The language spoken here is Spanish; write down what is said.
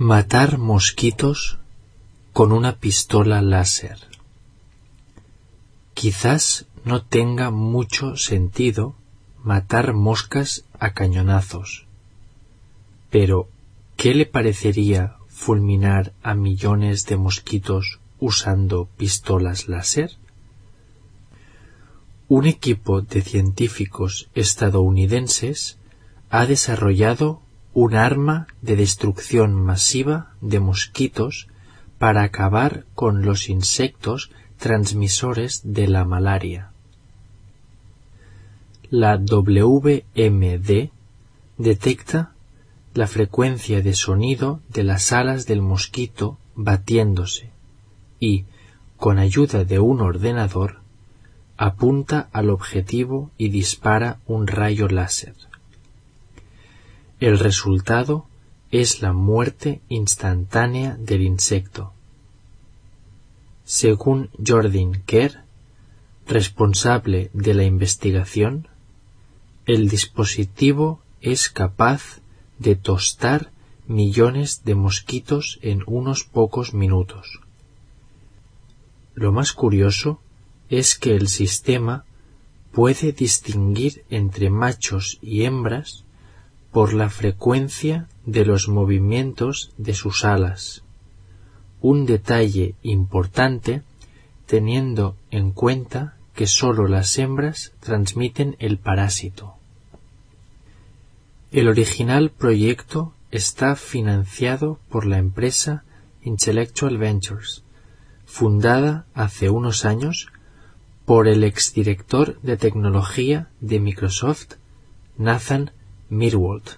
Matar mosquitos con una pistola láser. Quizás no tenga mucho sentido matar moscas a cañonazos, pero ¿qué le parecería fulminar a millones de mosquitos usando pistolas láser? Un equipo de científicos estadounidenses ha desarrollado un arma de destrucción masiva de mosquitos para acabar con los insectos transmisores de la malaria. La WMD detecta la frecuencia de sonido de las alas del mosquito batiéndose y, con ayuda de un ordenador, apunta al objetivo y dispara un rayo láser. El resultado es la muerte instantánea del insecto. Según Jordan Kerr, responsable de la investigación, el dispositivo es capaz de tostar millones de mosquitos en unos pocos minutos. Lo más curioso es que el sistema puede distinguir entre machos y hembras por la frecuencia de los movimientos de sus alas, un detalle importante teniendo en cuenta que sólo las hembras transmiten el parásito. El original proyecto está financiado por la empresa Intellectual Ventures, fundada hace unos años por el exdirector de tecnología de Microsoft, Nathan Midworld